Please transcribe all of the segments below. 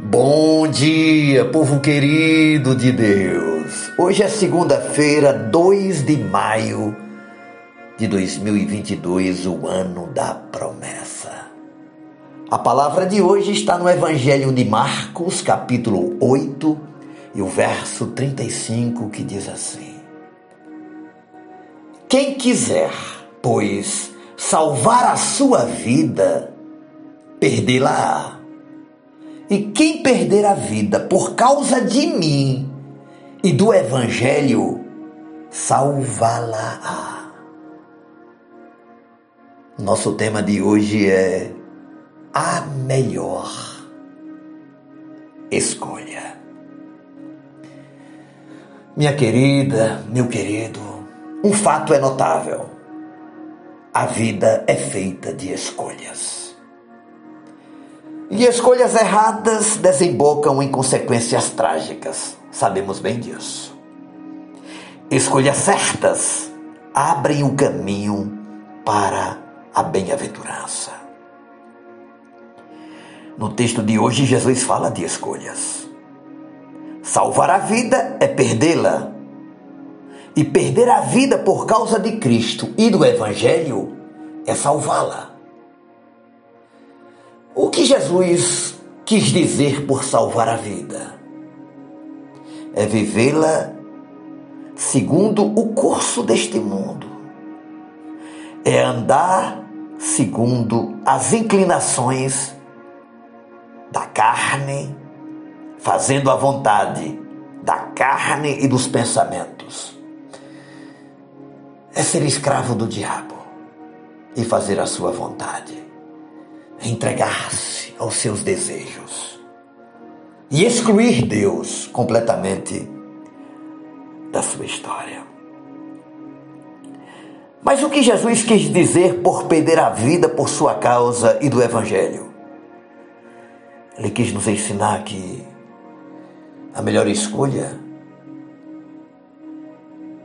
Bom dia, povo querido de Deus. Hoje é segunda-feira, 2 de maio de 2022, o ano da promessa. A palavra de hoje está no Evangelho de Marcos, capítulo 8, e o verso 35, que diz assim: Quem quiser, pois, salvar a sua vida, perdê-la-á e quem perder a vida por causa de mim e do Evangelho, salvá-la-á. Nosso tema de hoje é a melhor escolha. Minha querida, meu querido, um fato é notável: a vida é feita de escolhas. E escolhas erradas desembocam em consequências trágicas. Sabemos bem disso. Escolhas certas abrem o caminho para a bem-aventurança. No texto de hoje, Jesus fala de escolhas. Salvar a vida é perdê-la. E perder a vida por causa de Cristo e do Evangelho é salvá-la. O que Jesus quis dizer por salvar a vida? É vivê-la segundo o curso deste mundo. É andar segundo as inclinações da carne, fazendo a vontade da carne e dos pensamentos. É ser escravo do diabo e fazer a sua vontade entregar-se aos seus desejos e excluir Deus completamente da sua história. Mas o que Jesus quis dizer por perder a vida por sua causa e do Evangelho? Ele quis nos ensinar que a melhor escolha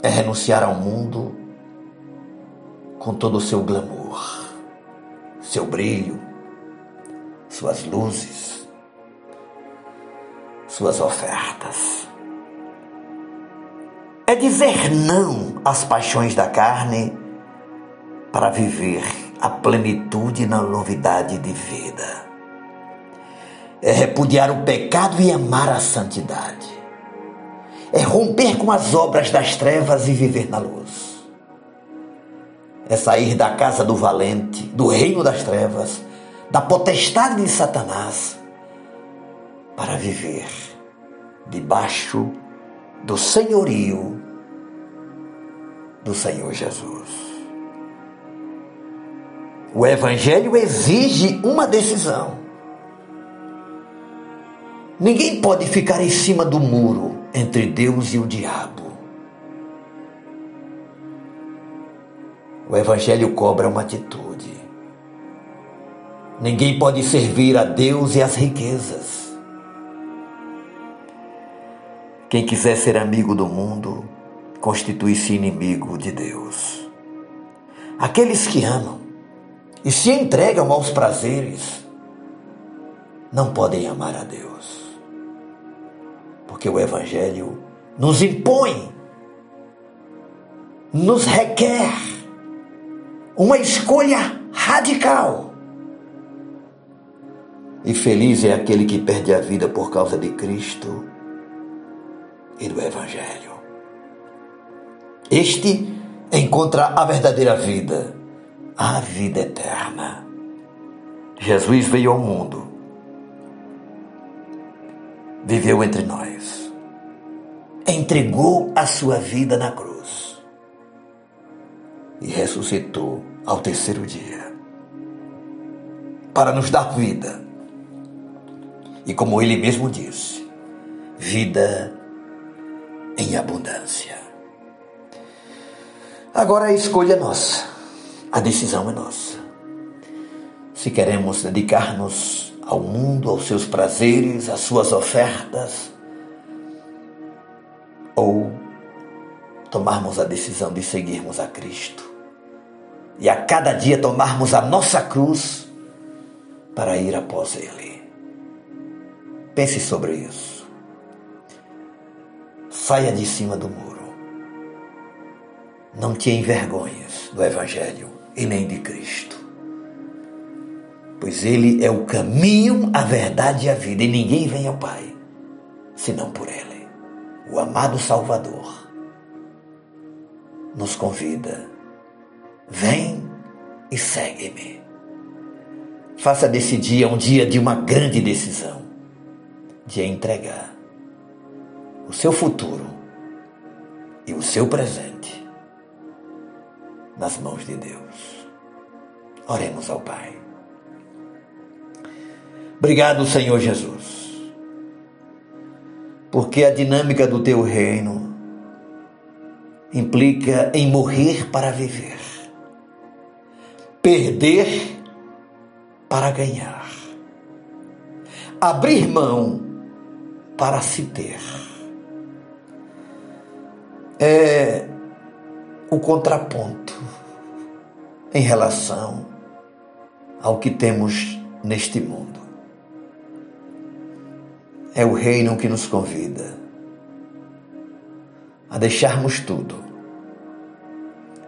é renunciar ao mundo com todo o seu glamour, seu brilho, suas luzes, suas ofertas. É dizer não às paixões da carne para viver a plenitude na novidade de vida. É repudiar o pecado e amar a santidade. É romper com as obras das trevas e viver na luz. É sair da casa do valente, do reino das trevas da potestade de Satanás para viver debaixo do senhorio do Senhor Jesus. O Evangelho exige uma decisão. Ninguém pode ficar em cima do muro entre Deus e o diabo. O Evangelho cobra uma atitude. Ninguém pode servir a Deus e as riquezas. Quem quiser ser amigo do mundo, constitui-se inimigo de Deus. Aqueles que amam e se entregam aos prazeres não podem amar a Deus. Porque o Evangelho nos impõe, nos requer uma escolha radical e feliz é aquele que perde a vida por causa de Cristo e do Evangelho. Este encontra a verdadeira vida, a vida eterna. Jesus veio ao mundo, viveu entre nós, entregou a sua vida na cruz e ressuscitou ao terceiro dia para nos dar vida e como ele mesmo disse, vida em abundância. Agora a escolha é nossa, a decisão é nossa. Se queremos dedicar-nos ao mundo, aos seus prazeres, às suas ofertas, ou tomarmos a decisão de seguirmos a Cristo e a cada dia tomarmos a nossa cruz para ir após Ele. Pense sobre isso. Saia de cima do muro. Não te envergonhes do Evangelho e nem de Cristo. Pois Ele é o caminho, a verdade e a vida, e ninguém vem ao Pai senão por Ele. O amado Salvador nos convida: vem e segue-me. Faça desse dia um dia de uma grande decisão, de entregar o seu futuro e o seu presente nas mãos de Deus. Oremos ao Pai. Obrigado, Senhor Jesus, porque a dinâmica do teu reino implica em morrer para viver, perder para ganhar, abrir mão para se ter. É o contraponto em relação ao que temos neste mundo. É o reino que nos convida a deixarmos tudo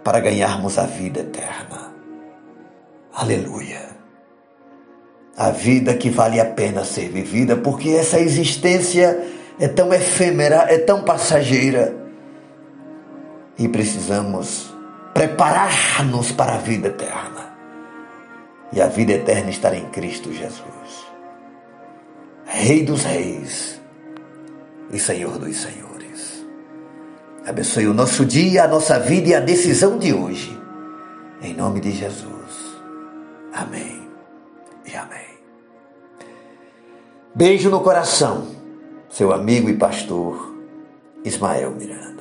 para ganharmos a vida eterna. Aleluia. A vida que vale a pena ser vivida, porque essa existência é tão efêmera, é tão passageira e precisamos preparar-nos para a vida eterna. E a vida eterna está em Cristo Jesus, Rei dos Reis e Senhor dos Senhores. Abençoe o nosso dia, a nossa vida e a decisão de hoje. Em nome de Jesus. Amém amém. Beijo no coração, seu amigo e pastor Ismael Miranda.